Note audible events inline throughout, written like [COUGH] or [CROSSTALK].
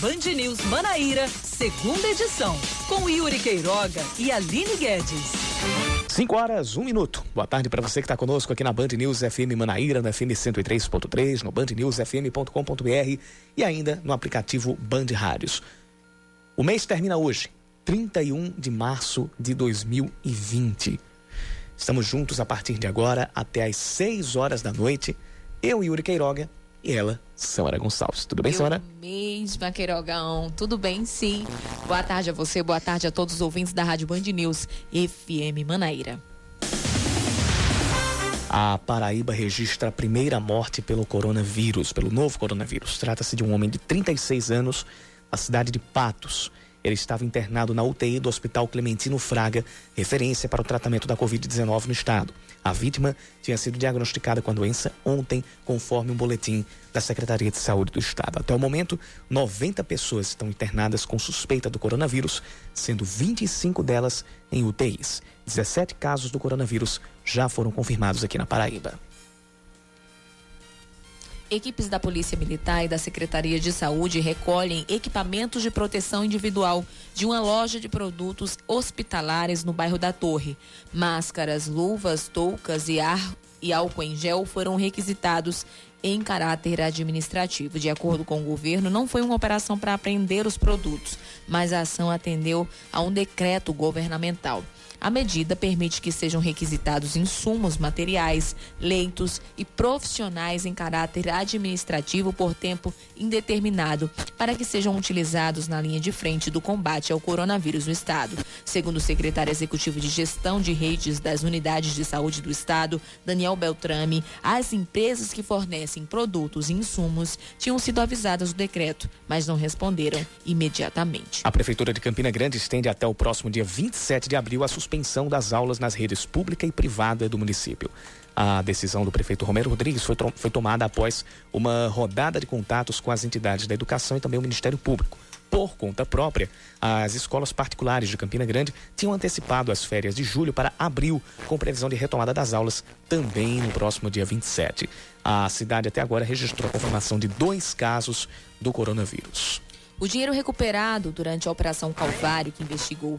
Band News Manaíra, segunda edição, com Yuri Queiroga e Aline Guedes. 5 horas, 1 um minuto. Boa tarde para você que está conosco aqui na Band News FM Manaíra, no FM 103.3, no bandnewsfm.com.br e ainda no aplicativo Band Rádios. O mês termina hoje, 31 de março de 2020. Estamos juntos a partir de agora até às 6 horas da noite. Eu, Yuri Queiroga, e ela, Samara Gonçalves. Tudo bem, Samara? mesma, Queirogão. Tudo bem, sim. Boa tarde a você, boa tarde a todos os ouvintes da Rádio Band News FM Manaíra. A Paraíba registra a primeira morte pelo coronavírus, pelo novo coronavírus. Trata-se de um homem de 36 anos, na cidade de Patos. Ele estava internado na UTI do Hospital Clementino Fraga, referência para o tratamento da Covid-19 no estado. A vítima tinha sido diagnosticada com a doença ontem, conforme um boletim da Secretaria de Saúde do Estado. Até o momento, 90 pessoas estão internadas com suspeita do coronavírus, sendo 25 delas em UTIs. 17 casos do coronavírus já foram confirmados aqui na Paraíba. Equipes da Polícia Militar e da Secretaria de Saúde recolhem equipamentos de proteção individual de uma loja de produtos hospitalares no bairro da Torre. Máscaras, luvas, toucas e, ar, e álcool em gel foram requisitados em caráter administrativo. De acordo com o governo, não foi uma operação para apreender os produtos, mas a ação atendeu a um decreto governamental. A medida permite que sejam requisitados insumos materiais, leitos e profissionais em caráter administrativo por tempo indeterminado para que sejam utilizados na linha de frente do combate ao coronavírus no Estado. Segundo o secretário executivo de Gestão de Redes das Unidades de Saúde do Estado, Daniel Beltrame, as empresas que fornecem produtos e insumos tinham sido avisadas do decreto, mas não responderam imediatamente. A Prefeitura de Campina Grande estende até o próximo dia 27 de abril a suspensão das aulas nas redes pública e privada do município. A decisão do prefeito Romero Rodrigues foi, foi tomada após uma rodada de contatos com as entidades da educação e também o Ministério Público. Por conta própria, as escolas particulares de Campina Grande tinham antecipado as férias de julho para abril, com previsão de retomada das aulas também no próximo dia 27. A cidade até agora registrou a confirmação de dois casos do coronavírus. O dinheiro recuperado durante a Operação Calvário, que investigou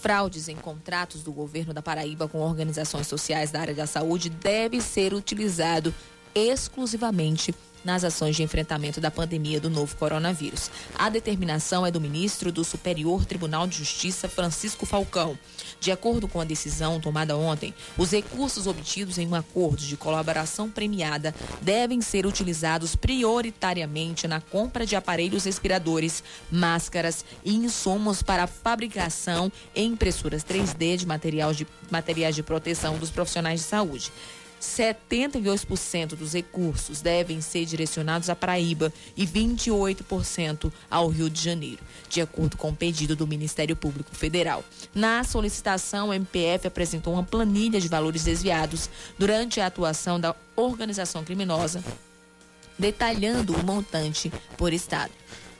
fraudes em contratos do governo da Paraíba com organizações sociais da área da saúde deve ser utilizado exclusivamente nas ações de enfrentamento da pandemia do novo coronavírus. A determinação é do ministro do Superior Tribunal de Justiça, Francisco Falcão. De acordo com a decisão tomada ontem, os recursos obtidos em um acordo de colaboração premiada devem ser utilizados prioritariamente na compra de aparelhos respiradores, máscaras e insumos para a fabricação e impressoras 3D de, material de materiais de proteção dos profissionais de saúde. 72% dos recursos devem ser direcionados à Paraíba e 28% ao Rio de Janeiro, de acordo com o pedido do Ministério Público Federal. Na solicitação, o MPF apresentou uma planilha de valores desviados durante a atuação da organização criminosa, detalhando o montante por estado.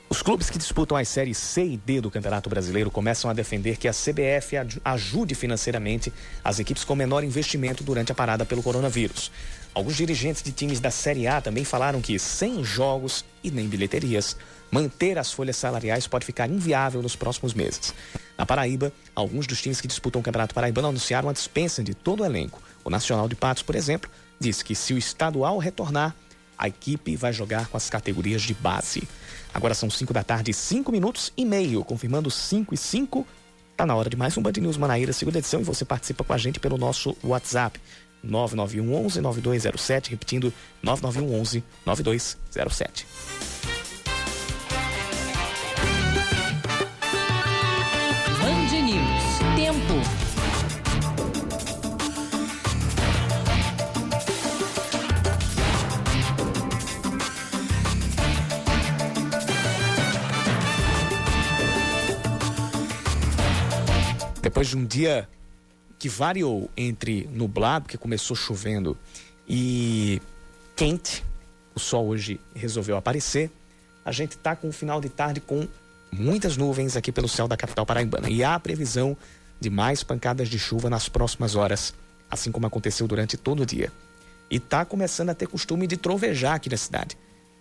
Os clubes que disputam as séries C e D do Campeonato Brasileiro começam a defender que a CBF ajude financeiramente as equipes com menor investimento durante a parada pelo coronavírus. Alguns dirigentes de times da Série A também falaram que, sem jogos e nem bilheterias, manter as folhas salariais pode ficar inviável nos próximos meses. Na Paraíba, alguns dos times que disputam o Campeonato Paraibano anunciaram a dispensa de todo o elenco. O Nacional de Patos, por exemplo, disse que se o estadual retornar, a equipe vai jogar com as categorias de base. Agora são 5 da tarde, 5 minutos e meio, confirmando 5 e 5. Tá na hora de mais um Band News Manaíra, segunda edição, e você participa com a gente pelo nosso WhatsApp. 991 11 9207, repetindo 991 11 9207. Depois de um dia que variou entre nublado, que começou chovendo, e quente, o sol hoje resolveu aparecer. A gente está com um final de tarde com muitas nuvens aqui pelo céu da capital paraibana. E há previsão de mais pancadas de chuva nas próximas horas, assim como aconteceu durante todo o dia. E está começando a ter costume de trovejar aqui na cidade.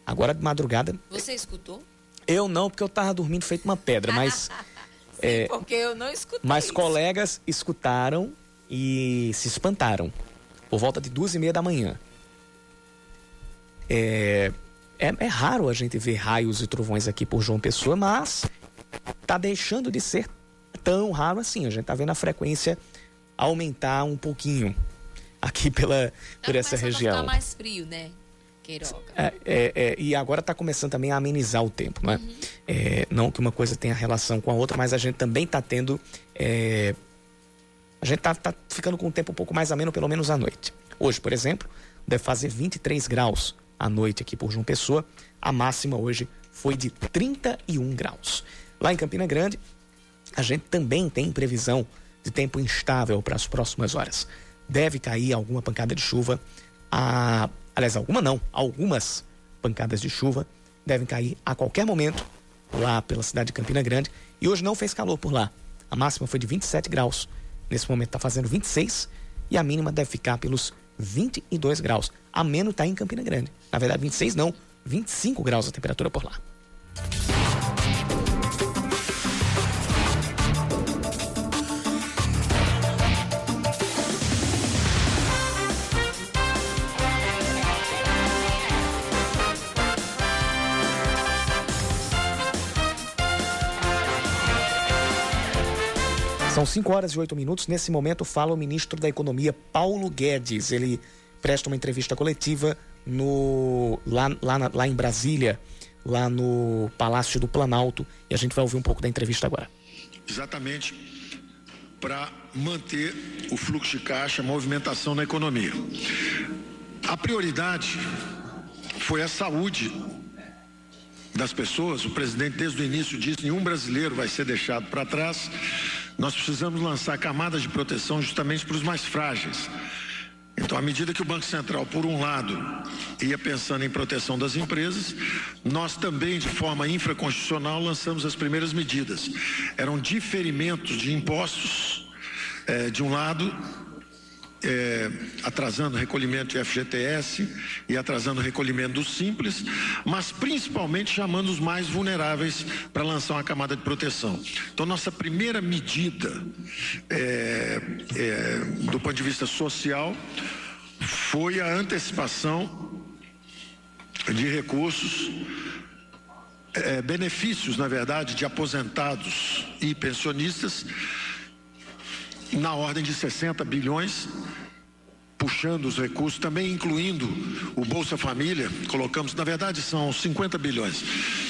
Agora de madrugada. Você escutou? Eu não, porque eu tava dormindo feito uma pedra, mas. [LAUGHS] É, [LAUGHS] porque eu não escutei. Mas isso. colegas escutaram e se espantaram. Por volta de duas e meia da manhã. É, é, é, raro a gente ver raios e trovões aqui por João Pessoa, mas tá deixando de ser tão raro assim. A gente tá vendo a frequência aumentar um pouquinho aqui pela, tá por essa região. A ficar mais frio, né? Queiroga. É, é, é, e agora está começando também a amenizar o tempo, não é? Uhum. é? Não que uma coisa tenha relação com a outra, mas a gente também está tendo. É, a gente está tá ficando com o tempo um pouco mais ameno, pelo menos à noite. Hoje, por exemplo, deve fazer 23 graus à noite aqui por João Pessoa. A máxima hoje foi de 31 graus. Lá em Campina Grande, a gente também tem previsão de tempo instável para as próximas horas. Deve cair alguma pancada de chuva a aliás, alguma não, algumas pancadas de chuva devem cair a qualquer momento lá pela cidade de Campina Grande. E hoje não fez calor por lá. A máxima foi de 27 graus. Nesse momento está fazendo 26 e a mínima deve ficar pelos 22 graus. A menos está em Campina Grande. Na verdade, 26 não, 25 graus a temperatura por lá. São 5 horas e 8 minutos. Nesse momento fala o ministro da Economia, Paulo Guedes. Ele presta uma entrevista coletiva no, lá, lá, lá em Brasília, lá no Palácio do Planalto. E a gente vai ouvir um pouco da entrevista agora. Exatamente para manter o fluxo de caixa, a movimentação na economia. A prioridade foi a saúde das pessoas. O presidente, desde o início, disse: nenhum brasileiro vai ser deixado para trás. Nós precisamos lançar camadas de proteção justamente para os mais frágeis. Então, à medida que o Banco Central, por um lado, ia pensando em proteção das empresas, nós também, de forma infraconstitucional, lançamos as primeiras medidas. Eram diferimentos de impostos, eh, de um lado, é, atrasando o recolhimento de FGTS e atrasando o recolhimento do Simples, mas principalmente chamando os mais vulneráveis para lançar uma camada de proteção. Então, nossa primeira medida é, é, do ponto de vista social foi a antecipação de recursos é, benefícios, na verdade, de aposentados e pensionistas na ordem de 60 bilhões, puxando os recursos, também incluindo o Bolsa Família, colocamos, na verdade são 50 bilhões,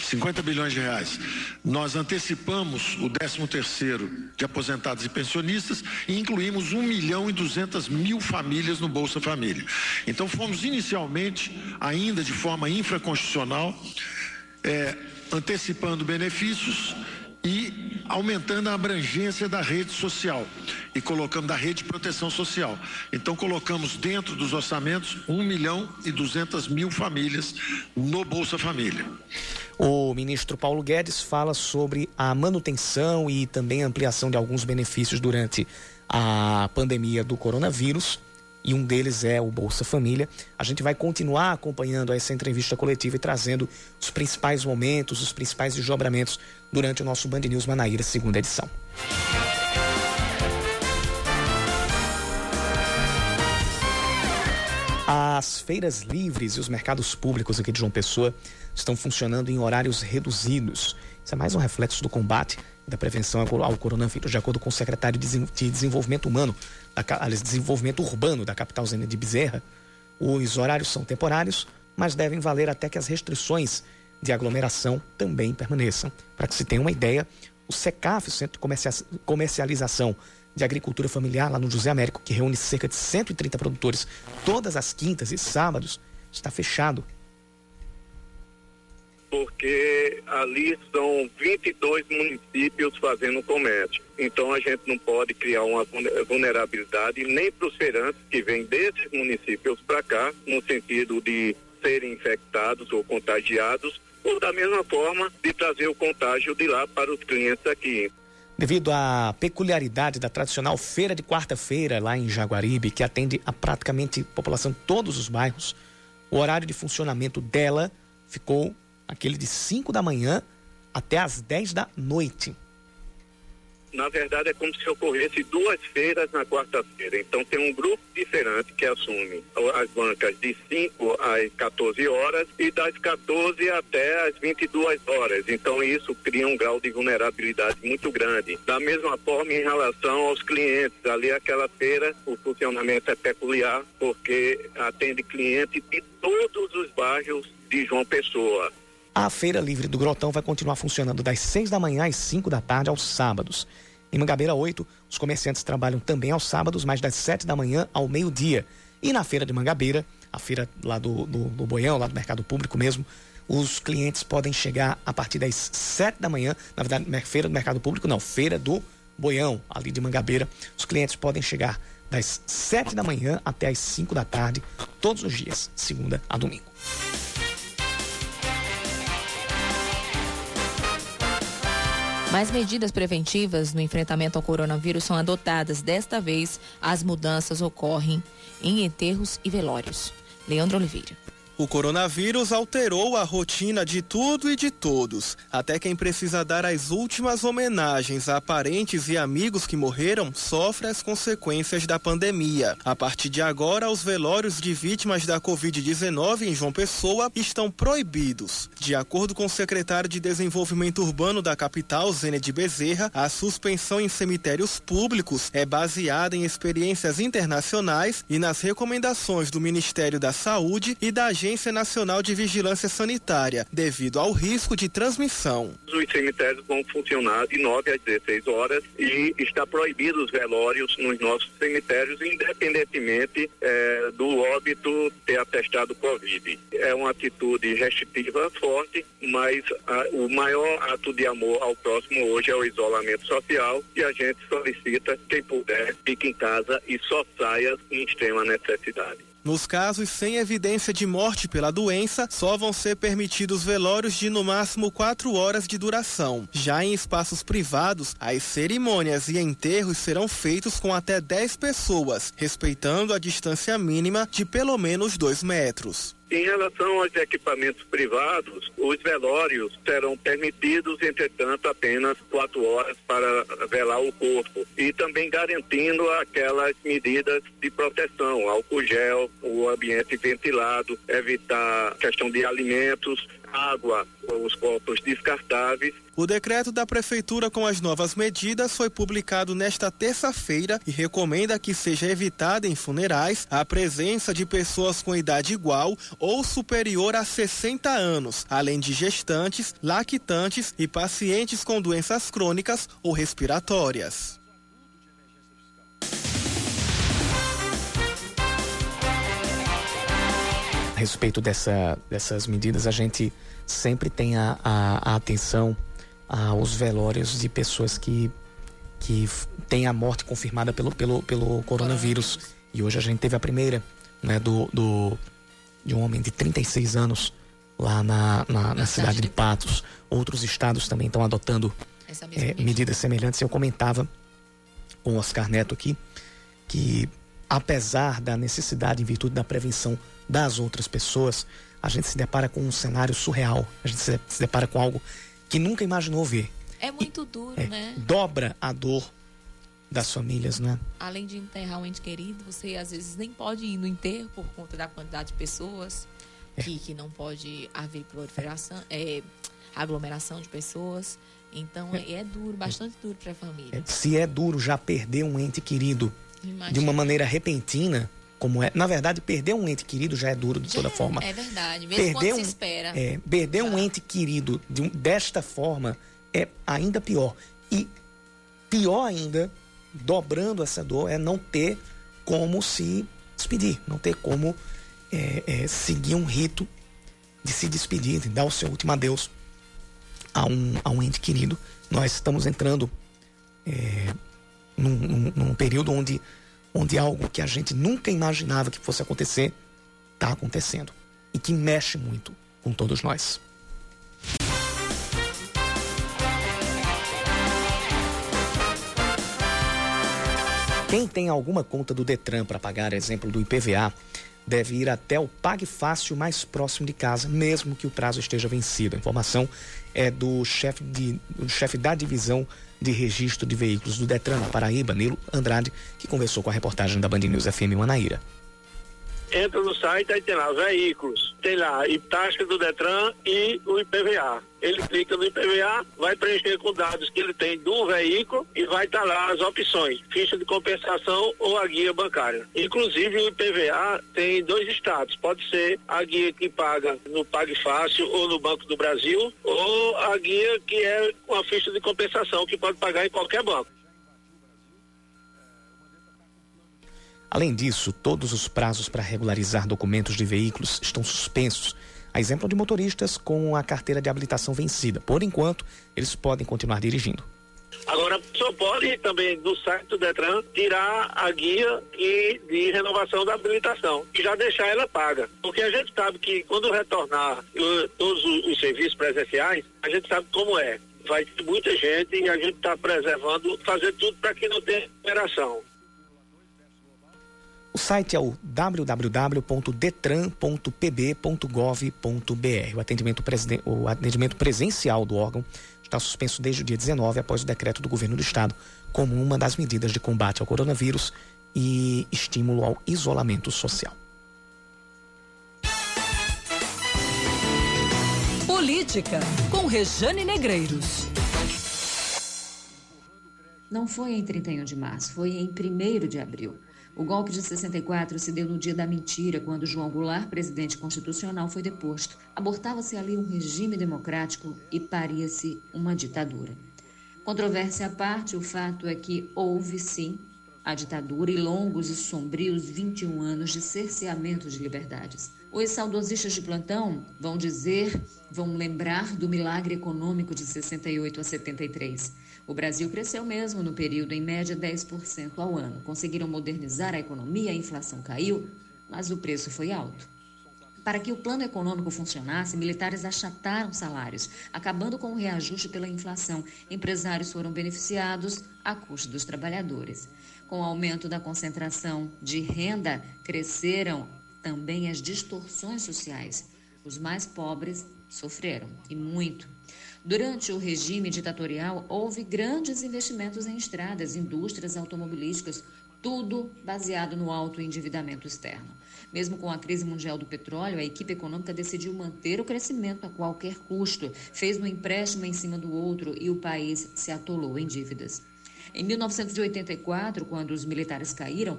50 bilhões de reais. Nós antecipamos o 13 terceiro de aposentados e pensionistas e incluímos 1 milhão e 200 mil famílias no Bolsa Família. Então fomos inicialmente, ainda de forma infraconstitucional, é, antecipando benefícios e aumentando a abrangência da rede social e colocando da rede de proteção social. Então colocamos dentro dos orçamentos 1 milhão e 200 mil famílias no Bolsa Família. O ministro Paulo Guedes fala sobre a manutenção e também ampliação de alguns benefícios durante a pandemia do coronavírus e um deles é o Bolsa Família. A gente vai continuar acompanhando essa entrevista coletiva e trazendo os principais momentos, os principais desdobramentos durante o nosso Band News Manaíra, segunda edição. As feiras livres e os mercados públicos aqui de João Pessoa estão funcionando em horários reduzidos. Isso é mais um reflexo do combate e da prevenção ao coronavírus, de acordo com o secretário de Desenvolvimento Humano aliás, desenvolvimento urbano da capital Zena de Bezerra, os horários são temporários, mas devem valer até que as restrições de aglomeração também permaneçam. Para que se tenha uma ideia, o SECAF, o Centro de Comercialização de Agricultura Familiar, lá no José Américo, que reúne cerca de 130 produtores todas as quintas e sábados, está fechado porque ali são 22 municípios fazendo comércio. Então a gente não pode criar uma vulnerabilidade nem para os feirantes que vêm desses municípios para cá, no sentido de serem infectados ou contagiados, ou da mesma forma de trazer o contágio de lá para os clientes aqui. Devido à peculiaridade da tradicional feira de quarta-feira lá em Jaguaribe, que atende a praticamente população de todos os bairros, o horário de funcionamento dela ficou aquele de 5 da manhã até às 10 da noite na verdade, é como se ocorresse duas feiras na quarta-feira. Então, tem um grupo diferente que assume as bancas de 5 às 14 horas e das 14 até as 22 horas. Então, isso cria um grau de vulnerabilidade muito grande. Da mesma forma, em relação aos clientes, ali aquela feira, o funcionamento é peculiar, porque atende clientes de todos os bairros de João Pessoa. A Feira Livre do Grotão vai continuar funcionando das 6 da manhã às 5 da tarde aos sábados. Em Mangabeira 8, os comerciantes trabalham também aos sábados, mas das 7 da manhã ao meio-dia. E na feira de Mangabeira, a feira lá do, do, do Boião, lá do mercado público mesmo, os clientes podem chegar a partir das 7 da manhã. Na verdade, feira do mercado público, não, feira do Boião, ali de Mangabeira. Os clientes podem chegar das 7 da manhã até as 5 da tarde, todos os dias, segunda a domingo. Mais medidas preventivas no enfrentamento ao coronavírus são adotadas. Desta vez, as mudanças ocorrem em enterros e velórios. Leandro Oliveira. O coronavírus alterou a rotina de tudo e de todos. Até quem precisa dar as últimas homenagens a parentes e amigos que morreram sofre as consequências da pandemia. A partir de agora, os velórios de vítimas da Covid-19 em João Pessoa estão proibidos. De acordo com o secretário de Desenvolvimento Urbano da capital, Zene de Bezerra, a suspensão em cemitérios públicos é baseada em experiências internacionais e nas recomendações do Ministério da Saúde e da Agência Agência Nacional de Vigilância Sanitária, devido ao risco de transmissão. Os cemitérios vão funcionar de 9 às 16 horas e está proibido os velórios nos nossos cemitérios, independentemente é, do óbito ter atestado Covid. É uma atitude restritiva forte, mas a, o maior ato de amor ao próximo hoje é o isolamento social e a gente solicita, quem puder, fique em casa e só saia em extrema necessidade. Nos casos sem evidência de morte pela doença, só vão ser permitidos velórios de no máximo quatro horas de duração. Já em espaços privados, as cerimônias e enterros serão feitos com até 10 pessoas, respeitando a distância mínima de pelo menos dois metros. Em relação aos equipamentos privados, os velórios serão permitidos, entretanto, apenas quatro horas para velar o corpo e também garantindo aquelas medidas de proteção, álcool gel, o ambiente ventilado, evitar questão de alimentos, água, os copos descartáveis. O decreto da Prefeitura com as novas medidas foi publicado nesta terça-feira e recomenda que seja evitada em funerais a presença de pessoas com idade igual ou superior a 60 anos, além de gestantes, lactantes e pacientes com doenças crônicas ou respiratórias. A respeito dessa, dessas medidas, a gente sempre tem a, a, a atenção aos velórios de pessoas que, que têm a morte confirmada pelo, pelo, pelo coronavírus. E hoje a gente teve a primeira, né, do, do, de um homem de 36 anos lá na, na, na cidade de Patos. Outros estados também estão adotando é, medidas semelhantes. Eu comentava com o Oscar Neto aqui que, apesar da necessidade, em virtude da prevenção das outras pessoas, a gente se depara com um cenário surreal. A gente se, depara com algo que nunca imaginou ver. É muito e, duro, é, né? Dobra a dor das famílias, né? Além de enterrar um ente querido, você às vezes nem pode ir no enterro por conta da quantidade de pessoas, é. que, que não pode haver proliferação, é, aglomeração de pessoas. Então é, é duro, bastante duro para a família. É, se é duro já perder um ente querido Imagina. de uma maneira repentina, como é. Na verdade, perder um ente querido já é duro de toda forma. É verdade, mesmo perder um, se espera. É, perder um ente querido de um, desta forma é ainda pior. E pior ainda, dobrando essa dor, é não ter como se despedir, não ter como é, é, seguir um rito de se despedir, de dar o seu último adeus a um, a um ente querido. Nós estamos entrando é, num, num, num período onde onde algo que a gente nunca imaginava que fosse acontecer está acontecendo e que mexe muito com todos nós. Quem tem alguma conta do Detran para pagar, exemplo do IPVA, deve ir até o Pague Fácil mais próximo de casa, mesmo que o prazo esteja vencido. A informação é do chefe, de, do chefe da divisão de registro de veículos do Detran na Paraíba, Nilo Andrade, que conversou com a reportagem da Band News FM Manaíra entra no site, aí tem lá veículos, tem lá taxa do Detran e o IPVA. Ele clica no IPVA, vai preencher com dados que ele tem do veículo e vai estar tá lá as opções, ficha de compensação ou a guia bancária. Inclusive o IPVA tem dois estados, pode ser a guia que paga no Pague Fácil ou no Banco do Brasil, ou a guia que é com a ficha de compensação que pode pagar em qualquer banco. Além disso, todos os prazos para regularizar documentos de veículos estão suspensos. A exemplo de motoristas com a carteira de habilitação vencida. Por enquanto, eles podem continuar dirigindo. Agora, só pode também do site do Detran tirar a guia e de renovação da habilitação e já deixar ela paga. Porque a gente sabe que quando retornar todos os, os serviços presenciais, a gente sabe como é. Vai ter muita gente e a gente está preservando, fazer tudo para que não tenha operação. O site é o www.detran.pb.gov.br. O atendimento, o atendimento presencial do órgão está suspenso desde o dia 19, após o decreto do governo do estado, como uma das medidas de combate ao coronavírus e estímulo ao isolamento social. Política, com Rejane Negreiros. Não foi em 31 de março, foi em 1 de abril. O golpe de 64 se deu no dia da mentira, quando João Goulart, presidente constitucional, foi deposto. Abortava-se ali um regime democrático e paria-se uma ditadura. Controvérsia à parte, o fato é que houve sim a ditadura e longos e sombrios 21 anos de cerceamento de liberdades. Os saudosistas de plantão vão dizer, vão lembrar do milagre econômico de 68 a 73. O Brasil cresceu mesmo no período em média 10% ao ano. Conseguiram modernizar a economia, a inflação caiu, mas o preço foi alto. Para que o plano econômico funcionasse, militares achataram salários, acabando com o reajuste pela inflação. Empresários foram beneficiados a custo dos trabalhadores. Com o aumento da concentração de renda, cresceram também as distorções sociais. Os mais pobres sofreram, e muito. Durante o regime ditatorial, houve grandes investimentos em estradas, indústrias automobilísticas, tudo baseado no alto endividamento externo. Mesmo com a crise mundial do petróleo, a equipe econômica decidiu manter o crescimento a qualquer custo, fez um empréstimo em cima do outro e o país se atolou em dívidas. Em 1984, quando os militares caíram,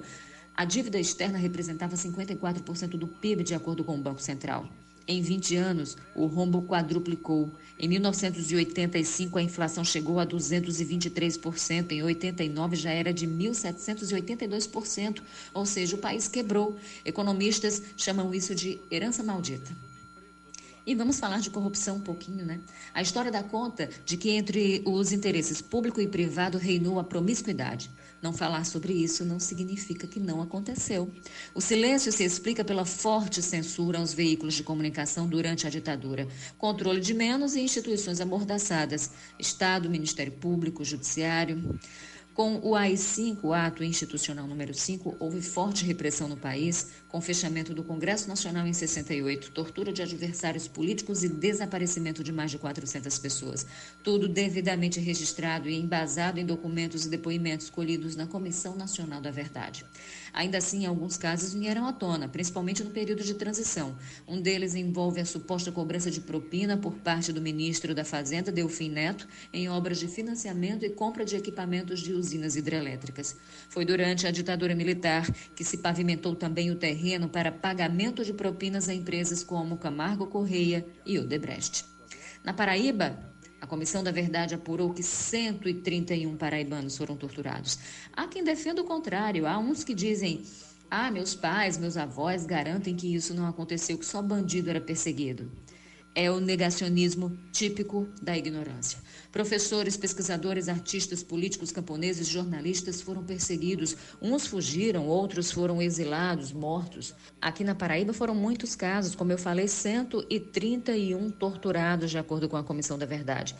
a dívida externa representava 54% do PIB, de acordo com o Banco Central. Em 20 anos, o rombo quadruplicou. Em 1985, a inflação chegou a 223%. Em 89, já era de 1.782%. Ou seja, o país quebrou. Economistas chamam isso de herança maldita. E vamos falar de corrupção um pouquinho, né? A história dá conta de que entre os interesses público e privado reinou a promiscuidade. Não falar sobre isso não significa que não aconteceu. O silêncio se explica pela forte censura aos veículos de comunicação durante a ditadura, controle de menos e instituições amordaçadas, Estado, Ministério Público, Judiciário. Com o AI-5, o ato institucional número 5, houve forte repressão no país, com fechamento do Congresso Nacional em 68, tortura de adversários políticos e desaparecimento de mais de 400 pessoas. Tudo devidamente registrado e embasado em documentos e depoimentos colhidos na Comissão Nacional da Verdade. Ainda assim, alguns casos vieram à tona, principalmente no período de transição. Um deles envolve a suposta cobrança de propina por parte do ministro da Fazenda, Delfim Neto, em obras de financiamento e compra de equipamentos de usinas hidrelétricas. Foi durante a ditadura militar que se pavimentou também o terreno para pagamento de propinas a empresas como Camargo Correia e Odebrecht. Na Paraíba, a Comissão da Verdade apurou que 131 paraibanos foram torturados. Há quem defenda o contrário, há uns que dizem: ah, meus pais, meus avós garantem que isso não aconteceu, que só bandido era perseguido. É o negacionismo típico da ignorância. Professores, pesquisadores, artistas, políticos, camponeses, jornalistas foram perseguidos. Uns fugiram, outros foram exilados, mortos. Aqui na Paraíba foram muitos casos, como eu falei, 131 torturados, de acordo com a Comissão da Verdade.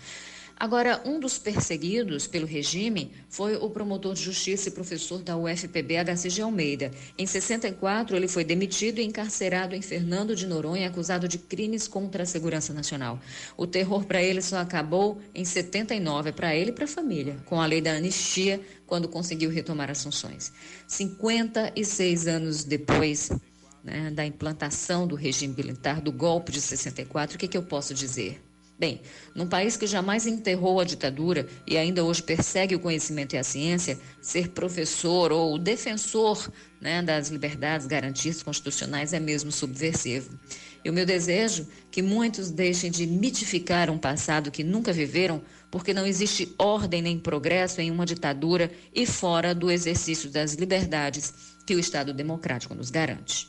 Agora, um dos perseguidos pelo regime foi o promotor de justiça e professor da UFPB, HCG Almeida. Em 64, ele foi demitido e encarcerado em Fernando de Noronha, acusado de crimes contra a segurança nacional. O terror para ele só acabou em 79, para ele e para a família, com a lei da anistia, quando conseguiu retomar as funções. 56 anos depois, né, da implantação do regime militar, do golpe de 64, o que, que eu posso dizer? Bem, num país que jamais enterrou a ditadura e ainda hoje persegue o conhecimento e a ciência, ser professor ou defensor né, das liberdades garantidas constitucionais é mesmo subversivo. E o meu desejo que muitos deixem de mitificar um passado que nunca viveram, porque não existe ordem nem progresso em uma ditadura e fora do exercício das liberdades que o Estado democrático nos garante.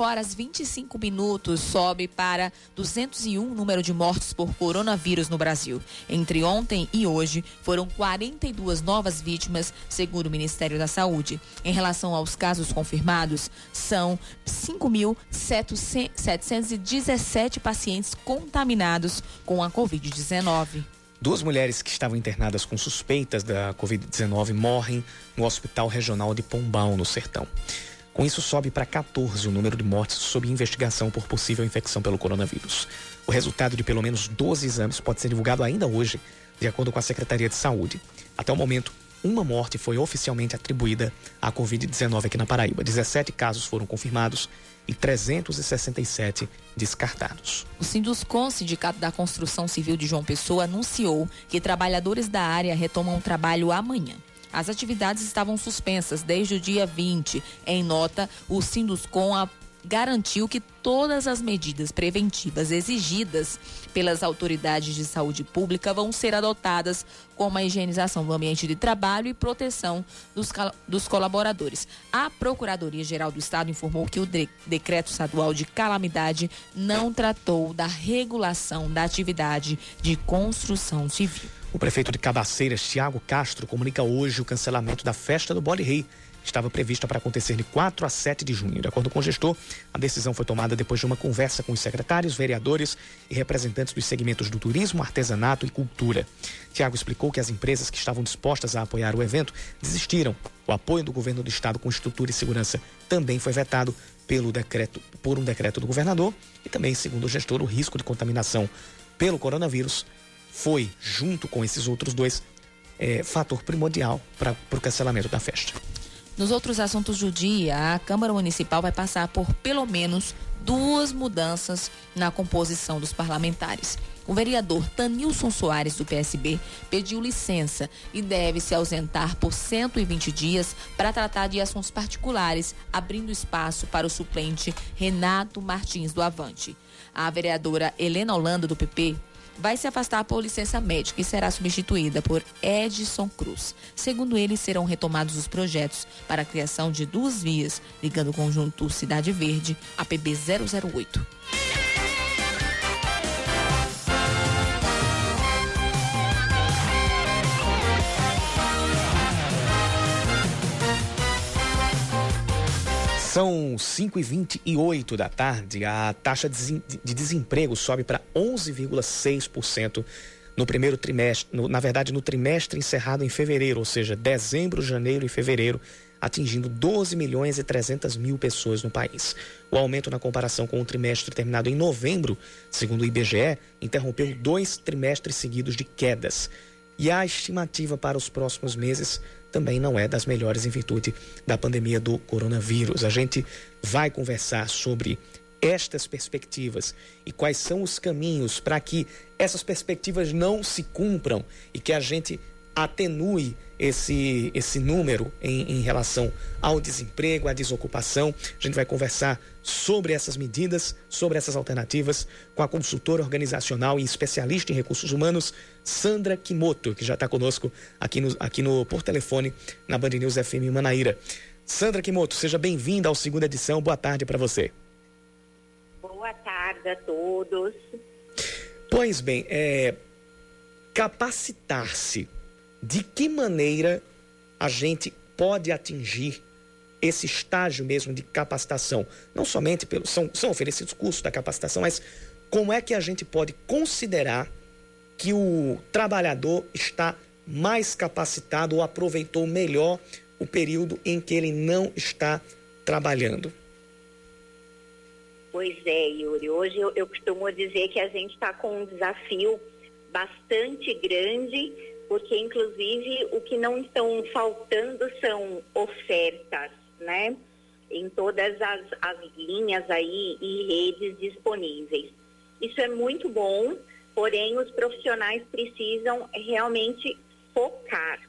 5 horas 25 minutos, sobe para 201 número de mortes por coronavírus no Brasil. Entre ontem e hoje, foram 42 novas vítimas, segundo o Ministério da Saúde. Em relação aos casos confirmados, são 5.717 pacientes contaminados com a Covid-19. Duas mulheres que estavam internadas com suspeitas da Covid-19 morrem no Hospital Regional de Pombal, no Sertão. Com isso, sobe para 14 o número de mortes sob investigação por possível infecção pelo coronavírus. O resultado de pelo menos 12 exames pode ser divulgado ainda hoje, de acordo com a Secretaria de Saúde. Até o momento, uma morte foi oficialmente atribuída à Covid-19 aqui na Paraíba. 17 casos foram confirmados e 367 descartados. O Sinduscon, Sindicato da Construção Civil de João Pessoa, anunciou que trabalhadores da área retomam o trabalho amanhã. As atividades estavam suspensas desde o dia 20. Em nota, o Sinduscom garantiu que todas as medidas preventivas exigidas pelas autoridades de saúde pública vão ser adotadas, como a higienização do ambiente de trabalho e proteção dos, dos colaboradores. A Procuradoria-Geral do Estado informou que o de decreto estadual de calamidade não tratou da regulação da atividade de construção civil. O prefeito de Cabaceiras, Tiago Castro, comunica hoje o cancelamento da festa do Bole Rei, que estava prevista para acontecer de 4 a 7 de junho. De acordo com o gestor, a decisão foi tomada depois de uma conversa com os secretários, vereadores e representantes dos segmentos do turismo, artesanato e cultura. Tiago explicou que as empresas que estavam dispostas a apoiar o evento desistiram. O apoio do governo do estado com estrutura e segurança também foi vetado pelo decreto, por um decreto do governador e também, segundo o gestor, o risco de contaminação pelo coronavírus foi, junto com esses outros dois, é, fator primordial para o cancelamento da festa. Nos outros assuntos do dia, a Câmara Municipal vai passar por pelo menos duas mudanças na composição dos parlamentares. O vereador Tanilson Soares, do PSB, pediu licença e deve se ausentar por 120 dias para tratar de assuntos particulares, abrindo espaço para o suplente Renato Martins do Avante. A vereadora Helena Holanda, do PP, vai se afastar por licença médica e será substituída por Edson Cruz. Segundo ele, serão retomados os projetos para a criação de duas vias ligando o conjunto Cidade Verde a PB 008. São 5 e 28 da tarde. A taxa de desemprego sobe para 11,6% no primeiro trimestre, no, na verdade, no trimestre encerrado em fevereiro, ou seja, dezembro, janeiro e fevereiro, atingindo 12 milhões e 300 mil pessoas no país. O aumento na comparação com o trimestre terminado em novembro, segundo o IBGE, interrompeu dois trimestres seguidos de quedas. E a estimativa para os próximos meses também não é das melhores em virtude da pandemia do coronavírus. A gente vai conversar sobre estas perspectivas e quais são os caminhos para que essas perspectivas não se cumpram e que a gente atenue esse, esse número em, em relação ao desemprego, à desocupação. A gente vai conversar sobre essas medidas, sobre essas alternativas, com a consultora organizacional e especialista em recursos humanos, Sandra Kimoto, que já está conosco aqui no, aqui no por telefone na Band News FM Manaíra. Sandra Kimoto, seja bem-vinda ao segunda edição. Boa tarde para você. Boa tarde a todos. Pois bem, é, capacitar-se de que maneira a gente pode atingir esse estágio mesmo de capacitação. Não somente pelo, são, são oferecidos cursos da capacitação, mas como é que a gente pode considerar que o trabalhador está mais capacitado ou aproveitou melhor o período em que ele não está trabalhando? Pois é, Yuri. Hoje eu, eu costumo dizer que a gente está com um desafio bastante grande porque inclusive o que não estão faltando são ofertas, né? Em todas as, as linhas aí e redes disponíveis. Isso é muito bom, porém os profissionais precisam realmente focar.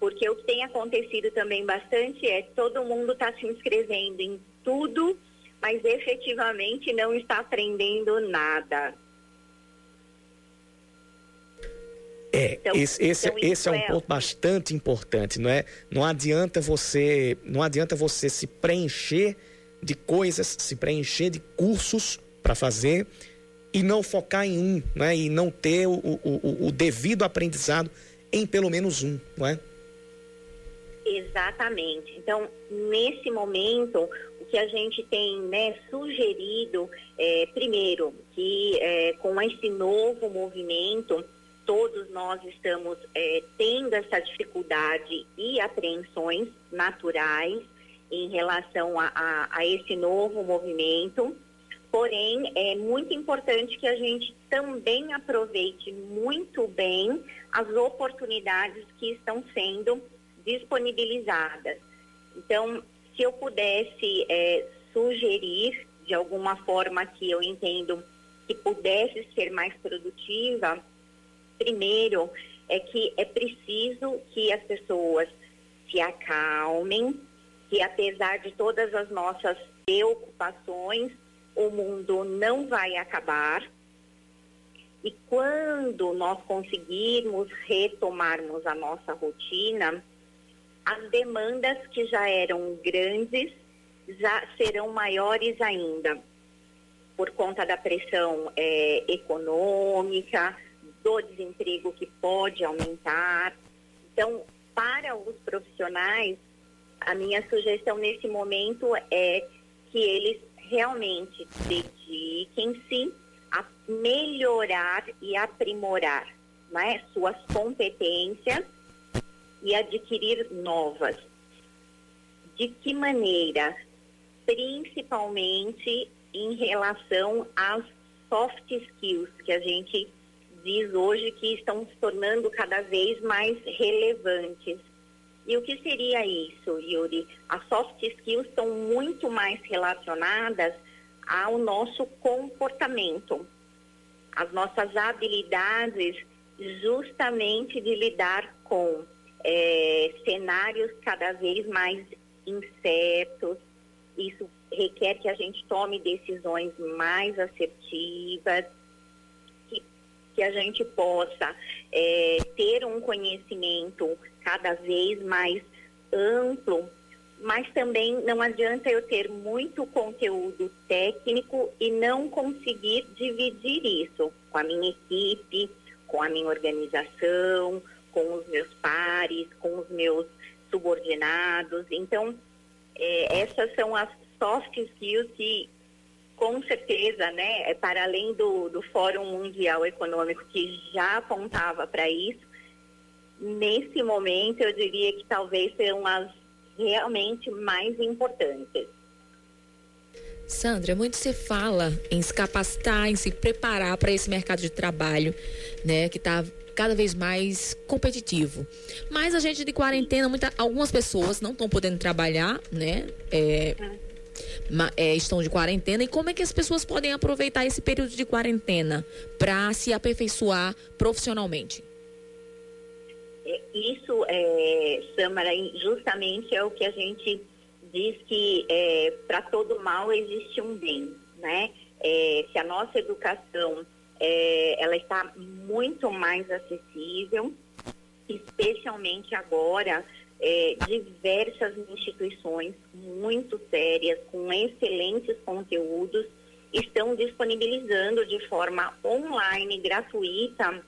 Porque o que tem acontecido também bastante é todo mundo está se inscrevendo em tudo, mas efetivamente não está aprendendo nada. É, então, esse, esse, então esse é um é... ponto bastante importante, não é? Não adianta você, não adianta você se preencher de coisas, se preencher de cursos para fazer e não focar em um, né? E não ter o, o, o devido aprendizado em pelo menos um, não é? Exatamente. Então, nesse momento, o que a gente tem né, sugerido, é, primeiro, que é, com esse novo movimento, todos nós estamos é, tendo essa dificuldade e apreensões naturais em relação a, a, a, esse novo movimento. Porém, é muito importante que a gente também aproveite muito bem as oportunidades que estão sendo disponibilizadas. Então, se eu pudesse é, sugerir de alguma forma que eu entendo que pudesse ser mais produtiva, Primeiro, é que é preciso que as pessoas se acalmem, que apesar de todas as nossas preocupações, o mundo não vai acabar. E quando nós conseguirmos retomarmos a nossa rotina, as demandas que já eram grandes já serão maiores ainda, por conta da pressão é, econômica, do desemprego que pode aumentar. Então, para os profissionais, a minha sugestão nesse momento é que eles realmente dediquem-se a melhorar e aprimorar né, suas competências e adquirir novas. De que maneira? Principalmente em relação às soft skills que a gente diz hoje que estão se tornando cada vez mais relevantes. E o que seria isso, Yuri? As soft skills estão muito mais relacionadas ao nosso comportamento, as nossas habilidades justamente de lidar com é, cenários cada vez mais incertos. Isso requer que a gente tome decisões mais assertivas, que a gente possa é, ter um conhecimento cada vez mais amplo, mas também não adianta eu ter muito conteúdo técnico e não conseguir dividir isso com a minha equipe, com a minha organização, com os meus pares, com os meus subordinados. Então, é, essas são as soft skills que com certeza, né, é para além do, do Fórum Mundial Econômico que já apontava para isso, nesse momento eu diria que talvez sejam as realmente mais importantes. Sandra, muito se fala em se capacitar, em se preparar para esse mercado de trabalho, né, que está cada vez mais competitivo. Mas a gente de quarentena, muita, algumas pessoas não estão podendo trabalhar, né? É, hum é, estão de quarentena e como é que as pessoas podem aproveitar esse período de quarentena para se aperfeiçoar profissionalmente? É, isso, é, Samara, justamente é o que a gente diz que é, para todo mal existe um bem, né? É, se a nossa educação é, ela está muito mais acessível, especialmente agora, é, diversas instituições muito sérias, com excelentes conteúdos, estão disponibilizando de forma online, gratuita,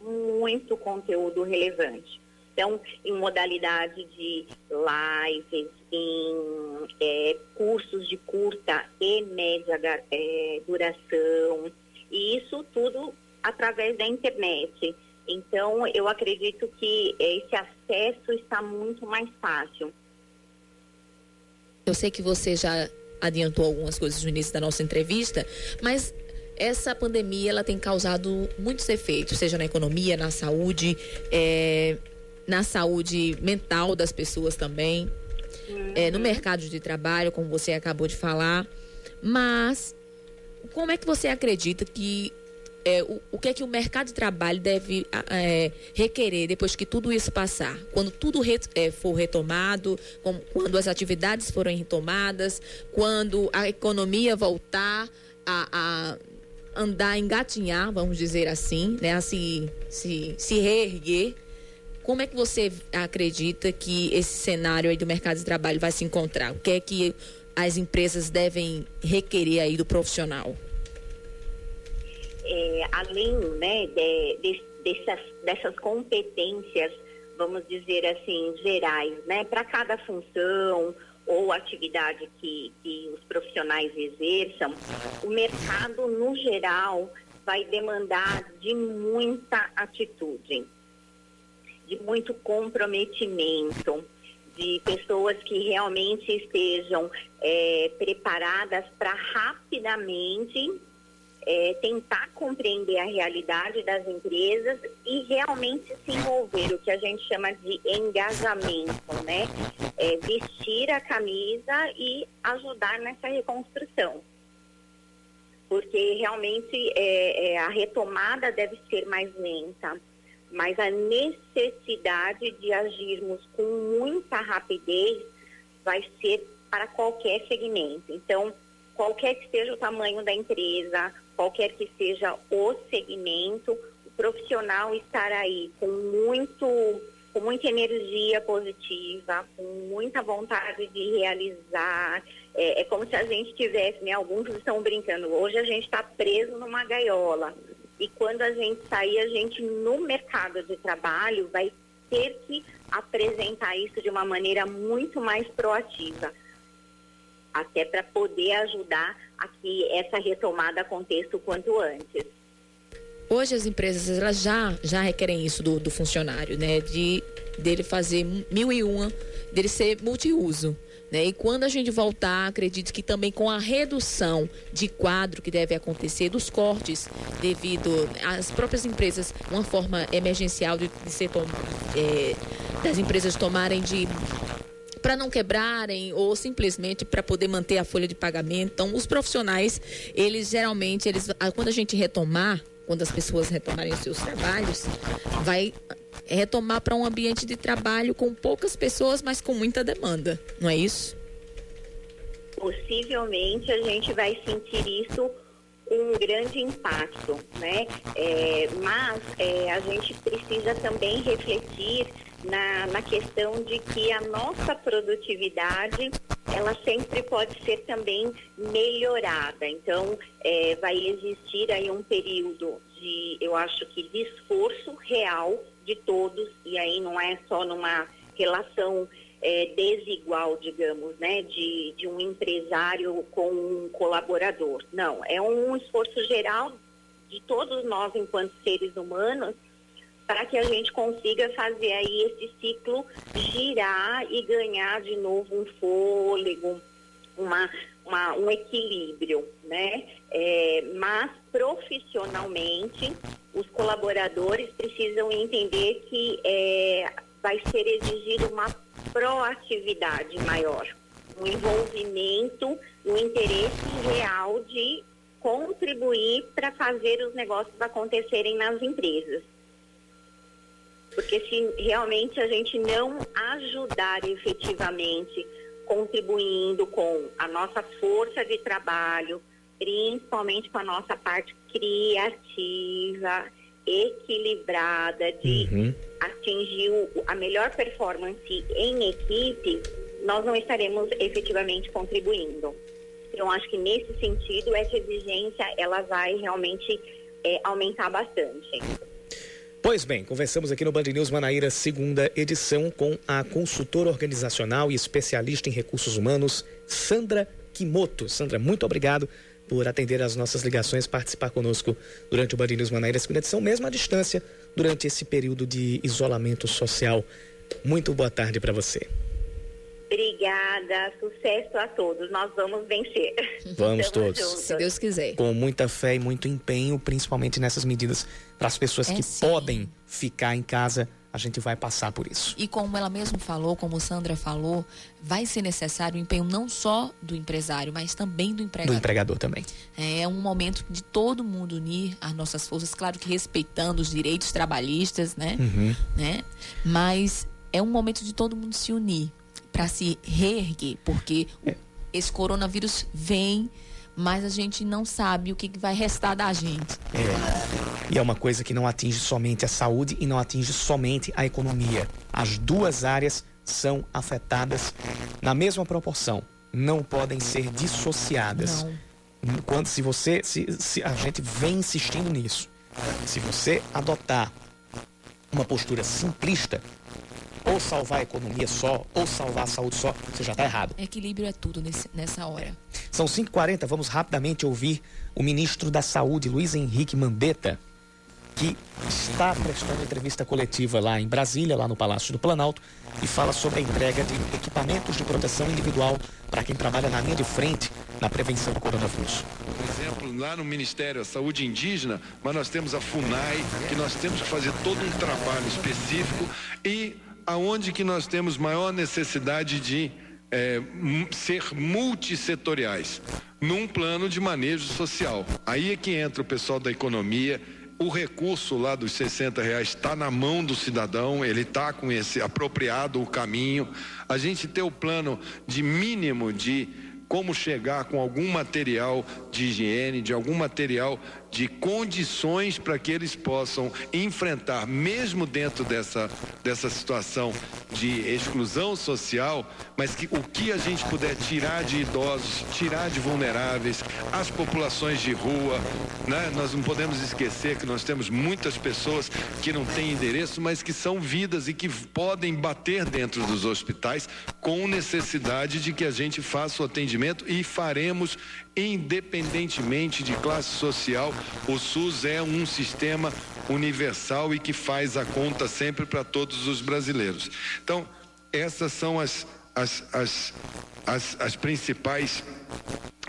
muito conteúdo relevante. Então, em modalidade de lives, em é, cursos de curta e média é, duração, e isso tudo através da internet. Então, eu acredito que esse acesso está muito mais fácil. Eu sei que você já adiantou algumas coisas no início da nossa entrevista, mas essa pandemia ela tem causado muitos efeitos, seja na economia, na saúde, é, na saúde mental das pessoas também, uhum. é, no mercado de trabalho, como você acabou de falar. Mas como é que você acredita que é, o, o, que é que o mercado de trabalho deve é, requerer depois que tudo isso passar? Quando tudo re, é, for retomado, com, quando as atividades forem retomadas, quando a economia voltar a, a andar, engatinhar, vamos dizer assim, né, a se, se, se reerguer. Como é que você acredita que esse cenário do mercado de trabalho vai se encontrar? O que é que as empresas devem requerer aí do profissional? É, além né, de, de, dessas, dessas competências, vamos dizer assim, gerais, né, para cada função, ou atividade que, que os profissionais exerçam, o mercado, no geral, vai demandar de muita atitude, de muito comprometimento, de pessoas que realmente estejam é, preparadas para rapidamente é, tentar compreender a realidade das empresas e realmente se envolver, o que a gente chama de engajamento, né? É, vestir a camisa e ajudar nessa reconstrução. Porque realmente é, é a retomada deve ser mais lenta, mas a necessidade de agirmos com muita rapidez vai ser para qualquer segmento. Então, qualquer que seja o tamanho da empresa, qualquer que seja o segmento, o profissional estar aí com muito com muita energia positiva, com muita vontade de realizar. É, é como se a gente tivesse, né? Alguns estão brincando, hoje a gente está preso numa gaiola. E quando a gente sair, a gente no mercado de trabalho vai ter que apresentar isso de uma maneira muito mais proativa até para poder ajudar a que essa retomada aconteça o quanto antes. Hoje as empresas elas já, já requerem isso do, do funcionário, né? De dele fazer mil e uma, dele ser multiuso. Né? E quando a gente voltar, acredito que também com a redução de quadro que deve acontecer, dos cortes, devido às próprias empresas, uma forma emergencial de, de ser é, das empresas tomarem de para não quebrarem ou simplesmente para poder manter a folha de pagamento. Então, os profissionais, eles geralmente, eles, quando a gente retomar, quando as pessoas retomarem os seus trabalhos, vai retomar para um ambiente de trabalho com poucas pessoas, mas com muita demanda, não é isso? Possivelmente a gente vai sentir isso um grande impacto, né? É, mas é, a gente precisa também refletir na, na questão de que a nossa produtividade ela sempre pode ser também melhorada. Então, é, vai existir aí um período de, eu acho que, de esforço real de todos, e aí não é só numa relação é, desigual, digamos, né, de, de um empresário com um colaborador. Não, é um esforço geral de todos nós enquanto seres humanos para que a gente consiga fazer aí esse ciclo girar e ganhar de novo um fôlego, uma, uma um equilíbrio, né? É, mas profissionalmente os colaboradores precisam entender que é, vai ser exigido uma proatividade maior, um envolvimento, um interesse real de contribuir para fazer os negócios acontecerem nas empresas. Porque se realmente a gente não ajudar efetivamente, contribuindo com a nossa força de trabalho, principalmente com a nossa parte criativa, equilibrada, de uhum. atingir a melhor performance em equipe, nós não estaremos efetivamente contribuindo. Então, acho que nesse sentido, essa exigência ela vai realmente é, aumentar bastante. Pois bem, conversamos aqui no Band News Manaíra, segunda edição, com a consultora organizacional e especialista em recursos humanos, Sandra Kimoto. Sandra, muito obrigado por atender as nossas ligações, participar conosco durante o Band News Manaíra, segunda edição, mesmo à distância, durante esse período de isolamento social. Muito boa tarde para você. Obrigada, sucesso a todos. Nós vamos vencer. Vamos [LAUGHS] todos. Juntos. Se Deus quiser. Com muita fé e muito empenho, principalmente nessas medidas para as pessoas é que sim. podem ficar em casa. A gente vai passar por isso. E como ela mesma falou, como Sandra falou, vai ser necessário o empenho não só do empresário, mas também do empregador. Do empregador também. É um momento de todo mundo unir as nossas forças, claro que respeitando os direitos trabalhistas, né? Uhum. né? Mas é um momento de todo mundo se unir para se reerguer, porque é. esse coronavírus vem, mas a gente não sabe o que vai restar da gente. É. E é uma coisa que não atinge somente a saúde e não atinge somente a economia. As duas áreas são afetadas na mesma proporção, não podem ser dissociadas. Não. Quando se você se, se a gente vem insistindo nisso, se você adotar uma postura simplista, ou salvar a economia só, ou salvar a saúde só, você já está errado. Equilíbrio é tudo nesse, nessa hora. São 5h40, vamos rapidamente ouvir o ministro da Saúde, Luiz Henrique Mandetta, que está prestando entrevista coletiva lá em Brasília, lá no Palácio do Planalto, e fala sobre a entrega de equipamentos de proteção individual para quem trabalha na linha de frente na prevenção do coronavírus. Por exemplo, lá no Ministério da Saúde Indígena, mas nós temos a FUNAI, que nós temos que fazer todo um trabalho específico e aonde que nós temos maior necessidade de é, ser multissetoriais, num plano de manejo social. Aí é que entra o pessoal da economia, o recurso lá dos 60 reais está na mão do cidadão, ele está com esse apropriado o caminho. A gente tem o plano de mínimo de como chegar com algum material de higiene, de algum material de condições para que eles possam enfrentar, mesmo dentro dessa, dessa situação de exclusão social, mas que o que a gente puder tirar de idosos, tirar de vulneráveis, as populações de rua, né? Nós não podemos esquecer que nós temos muitas pessoas que não têm endereço, mas que são vidas e que podem bater dentro dos hospitais com necessidade de que a gente faça o atendimento e faremos independentemente de classe social, o SUS é um sistema universal e que faz a conta sempre para todos os brasileiros. Então, essas são as, as, as, as, as principais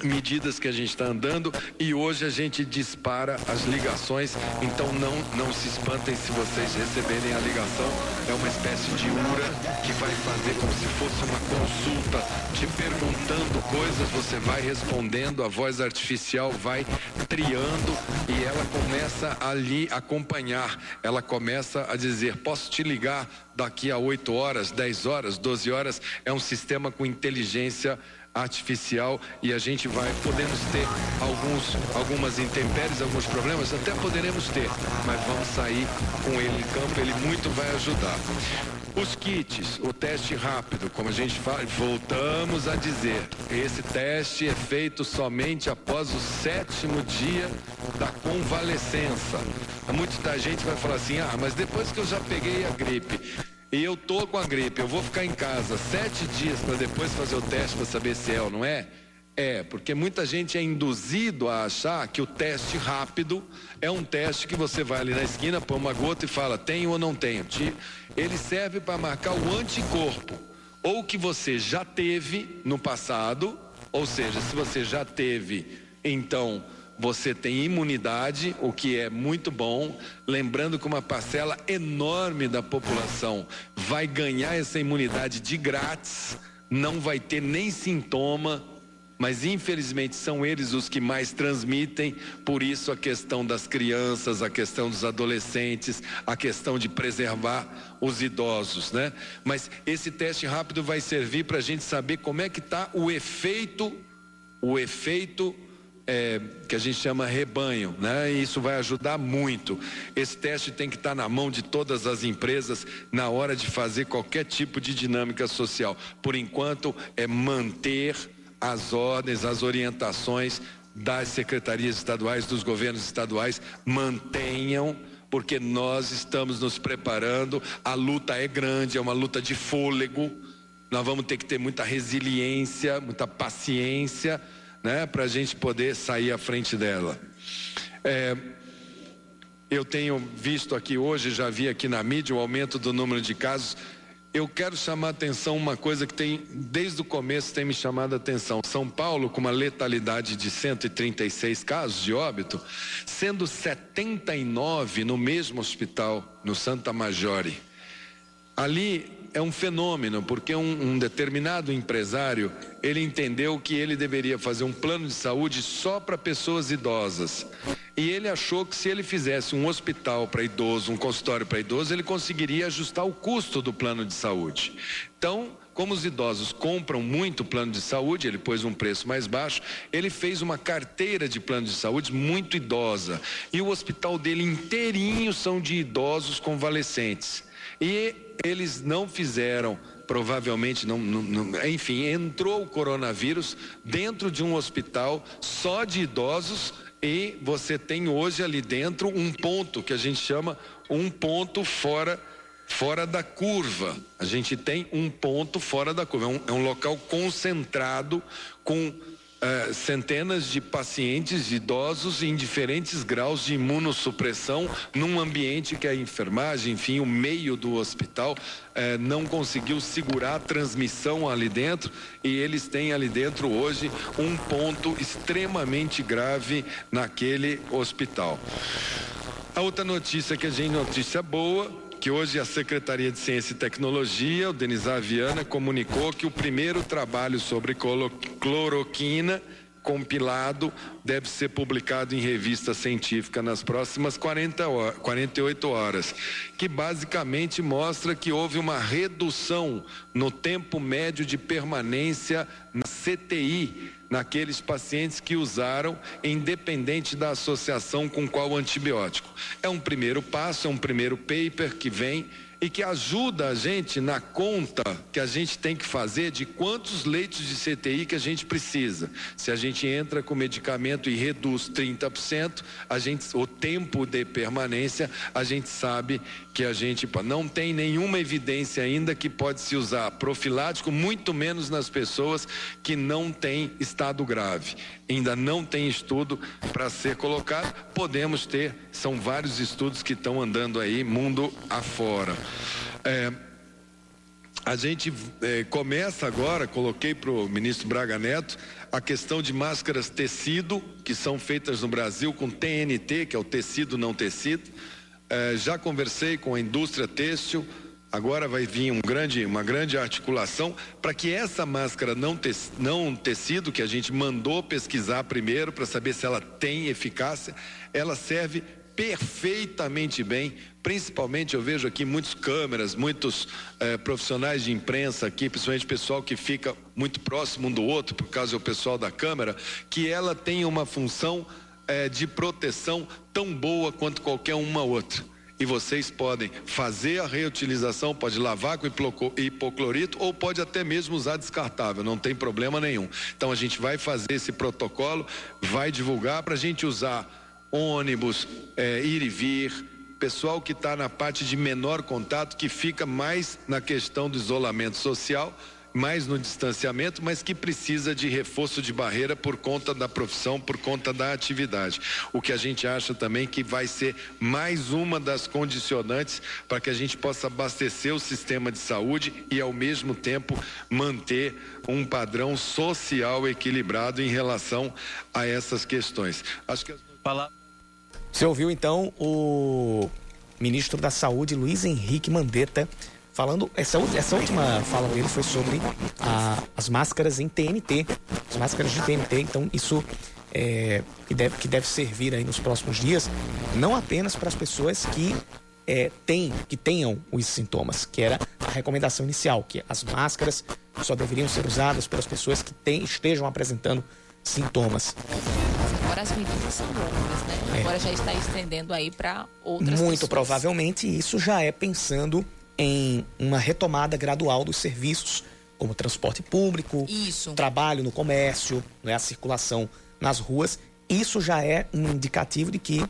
medidas que a gente está andando e hoje a gente dispara as ligações, então não, não se espantem se vocês receberem a ligação. É uma espécie de URA que vai fazer como se fosse uma consulta, te perguntando coisas, você vai respondendo, a voz artificial vai triando e ela começa a acompanhar, ela começa a dizer: posso te ligar daqui a 8 horas, 10 horas, 12 horas? É um sistema com inteligência artificial e a gente vai podemos ter alguns algumas intempéries, alguns problemas, até poderemos ter, mas vamos sair com ele em campo, ele muito vai ajudar. Os kits, o teste rápido, como a gente fala, voltamos a dizer, esse teste é feito somente após o sétimo dia da convalescença. Muita gente vai falar assim, ah, mas depois que eu já peguei a gripe, e eu tô com a gripe, eu vou ficar em casa sete dias para depois fazer o teste para saber se é ou não é? É, porque muita gente é induzido a achar que o teste rápido é um teste que você vai ali na esquina, põe uma gota e fala, tenho ou não tenho. Ele serve para marcar o anticorpo, ou que você já teve no passado, ou seja, se você já teve, então você tem imunidade, o que é muito bom. Lembrando que uma parcela enorme da população vai ganhar essa imunidade de grátis, não vai ter nem sintoma. mas infelizmente são eles os que mais transmitem, por isso a questão das crianças, a questão dos adolescentes, a questão de preservar os idosos, né? Mas esse teste rápido vai servir para a gente saber como é que está o efeito, o efeito é, que a gente chama rebanho, né? E isso vai ajudar muito. Esse teste tem que estar tá na mão de todas as empresas na hora de fazer qualquer tipo de dinâmica social. Por enquanto, é manter as ordens, as orientações das secretarias estaduais, dos governos estaduais, mantenham, porque nós estamos nos preparando. A luta é grande, é uma luta de fôlego. Nós vamos ter que ter muita resiliência, muita paciência, né, para a gente poder sair à frente dela. É, eu tenho visto aqui hoje, já vi aqui na mídia o aumento do número de casos eu quero chamar a atenção uma coisa que tem, desde o começo, tem me chamado a atenção. São Paulo, com uma letalidade de 136 casos de óbito, sendo 79 no mesmo hospital, no Santa Maggiore. Ali é um fenômeno, porque um, um, determinado empresário, ele entendeu que ele deveria fazer um plano de saúde só para pessoas idosas. E ele achou que se ele fizesse um hospital para idoso, um consultório para idoso, ele conseguiria ajustar o custo do plano de saúde. Então, como os idosos compram muito plano de saúde, ele pôs um preço mais baixo, ele fez uma carteira de plano de saúde muito idosa. E o hospital dele inteirinho são de idosos convalescentes. E eles não fizeram provavelmente não, não, enfim, entrou o coronavírus dentro de um hospital só de idosos e você tem hoje ali dentro um ponto que a gente chama um ponto fora fora da curva. A gente tem um ponto fora da curva. É um, é um local concentrado com uh, centenas de pacientes idosos em diferentes graus de imunossupressão, num ambiente que a enfermagem, enfim, o meio do hospital uh, não conseguiu segurar a transmissão ali dentro e eles têm ali dentro hoje um ponto extremamente grave naquele hospital. A outra notícia que a gente notícia boa que hoje a Secretaria de Ciência e Tecnologia, o Denizar Viana, comunicou que o primeiro trabalho sobre cloroquina compilado deve ser publicado em revista científica nas próximas 40 horas, 48 horas, que basicamente mostra que houve uma redução no tempo médio de permanência na CTI naqueles pacientes que usaram, independente da associação com qual antibiótico. É um primeiro passo, é um primeiro paper que vem e que ajuda a gente na conta que a gente tem que fazer de quantos leitos de CTI que a gente precisa. Se a gente entra com medicamento e reduz 30%, a gente o tempo de permanência, a gente sabe que a gente não tem nenhuma evidência ainda que pode se usar profilático, muito menos nas pessoas que não têm estado grave. Ainda não tem estudo para ser colocado. Podemos ter, são vários estudos que estão andando aí mundo afora. É, a gente é, começa agora, coloquei para o ministro Braga Neto, a questão de máscaras tecido, que são feitas no Brasil com TNT, que é o tecido não tecido é, já conversei com a indústria têxtil, agora vai vir um grande, uma grande articulação para que essa máscara não, te, não tecido, que a gente mandou pesquisar primeiro para saber se ela tem eficácia, ela serve perfeitamente bem. Principalmente eu vejo aqui muitas câmeras, muitos eh, profissionais de imprensa aqui, principalmente pessoal que fica muito próximo um do outro, por causa do pessoal da câmera, que ela tem uma função é, de proteção tão boa quanto qualquer uma outra. E vocês podem fazer a reutilização, pode lavar com hipoclorito ou pode até mesmo usar descartável, não tem problema nenhum. Então a gente vai fazer esse protocolo, vai divulgar para a gente usar ônibus, é, ir e vir, pessoal que está na parte de menor contato, que fica mais na questão do isolamento social mais no distanciamento, mas que precisa de reforço de barreira por conta da profissão, por conta da atividade. O que a gente acha também que vai ser mais uma das condicionantes para que a gente possa abastecer o sistema de saúde e ao mesmo tempo manter um padrão social equilibrado em relação a essas questões. Acho que Você ouviu então o ministro da Saúde, Luiz Henrique Mandetta, falando, essa, essa última fala dele foi sobre a, as máscaras em TNT, as máscaras de TNT, então isso é, que, deve, que deve servir aí nos próximos dias, não apenas para as pessoas que é, têm, que tenham os sintomas, que era a recomendação inicial, que as máscaras só deveriam ser usadas pelas pessoas que tem, estejam apresentando sintomas. Agora as medidas são outras, né? É. Agora já está estendendo aí para outras Muito pessoas. provavelmente isso já é pensando em uma retomada gradual dos serviços, como transporte público, isso. trabalho no comércio, né, a circulação nas ruas. Isso já é um indicativo de que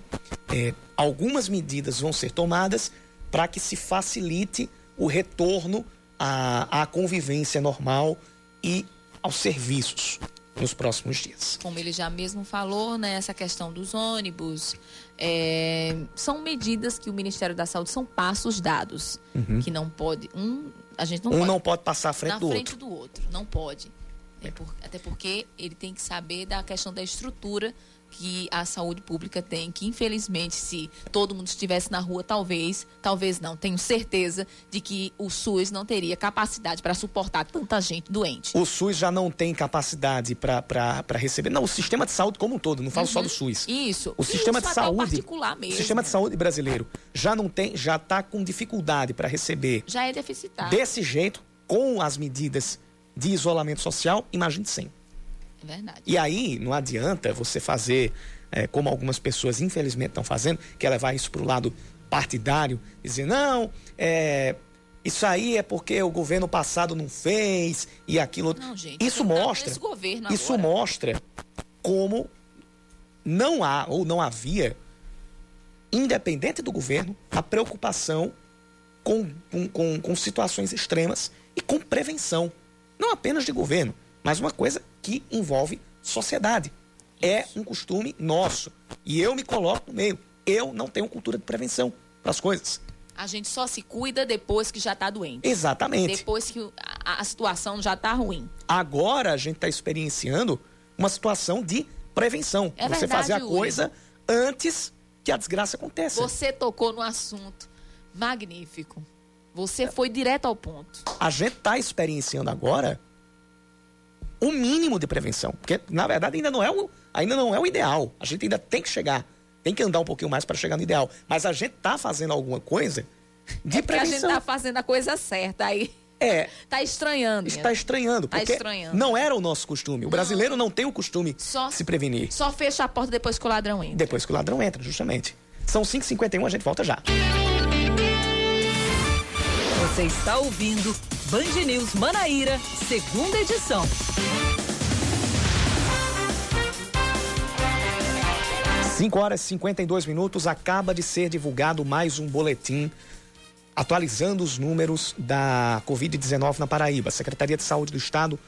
é, algumas medidas vão ser tomadas para que se facilite o retorno à, à convivência normal e aos serviços nos próximos dias. Como ele já mesmo falou, né, essa questão dos ônibus, é, são medidas que o Ministério da Saúde são passos dados, uhum. que não pode um a gente não um pode, não pode passar à frente na do frente outro. do outro, não pode. É por, até porque ele tem que saber da questão da estrutura que a saúde pública tem, que infelizmente se todo mundo estivesse na rua, talvez, talvez não, tenho certeza de que o SUS não teria capacidade para suportar tanta gente doente. O SUS já não tem capacidade para receber, não, o sistema de saúde como um todo, não falo uhum. só do uhum. SUS. Isso. O sistema Isso, de saúde, o sistema de saúde brasileiro já não tem, já está com dificuldade para receber. Já é deficitário. Desse jeito, com as medidas de isolamento social, imagine sem. Verdade. E aí não adianta você fazer, é, como algumas pessoas infelizmente estão fazendo, que é levar isso para o lado partidário, dizer, não, é, isso aí é porque o governo passado não fez e aquilo. Não, gente, isso mostra. Isso mostra como não há ou não havia, independente do governo, a preocupação com, com, com, com situações extremas e com prevenção. Não apenas de governo, mas uma coisa que envolve sociedade. É um costume nosso. E eu me coloco no meio. Eu não tenho cultura de prevenção para as coisas. A gente só se cuida depois que já está doente. Exatamente. Depois que a, a situação já está ruim. Agora a gente está experienciando uma situação de prevenção. É Você verdade, fazer a coisa antes que a desgraça aconteça. Você tocou no assunto. Magnífico. Você foi direto ao ponto. A gente está experienciando agora o mínimo de prevenção. Porque, na verdade, ainda não é o, ainda não é o ideal. A gente ainda tem que chegar, tem que andar um pouquinho mais para chegar no ideal. Mas a gente está fazendo alguma coisa de é prevenção. a gente está fazendo a coisa certa aí. É. [LAUGHS] Tá estranhando. Está estranhando, tá porque estranhando. não era o nosso costume. O não. brasileiro não tem o costume só, de se prevenir. Só fecha a porta depois que o ladrão entra. Depois que o ladrão entra, justamente. São 5h51, a gente volta já. Você está ouvindo Band News Manaíra, segunda edição. 5 horas e 52 minutos, acaba de ser divulgado mais um boletim atualizando os números da Covid-19 na Paraíba. A Secretaria de Saúde do Estado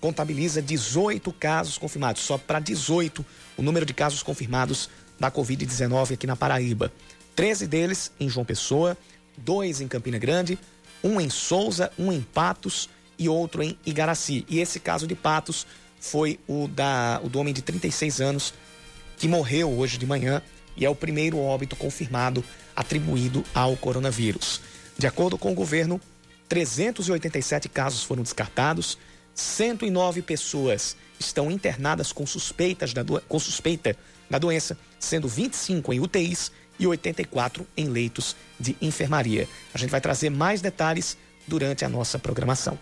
contabiliza 18 casos confirmados, só para 18 o número de casos confirmados da Covid-19 aqui na Paraíba. 13 deles em João Pessoa, dois em Campina Grande, um em Souza, um em Patos e outro em Igaraci. E esse caso de Patos foi o, da, o do homem de 36 anos que morreu hoje de manhã e é o primeiro óbito confirmado atribuído ao coronavírus. De acordo com o governo, 387 casos foram descartados, 109 pessoas estão internadas com, suspeitas da com suspeita da doença, sendo 25 em UTIs e 84 em leitos de enfermaria. A gente vai trazer mais detalhes durante a nossa programação.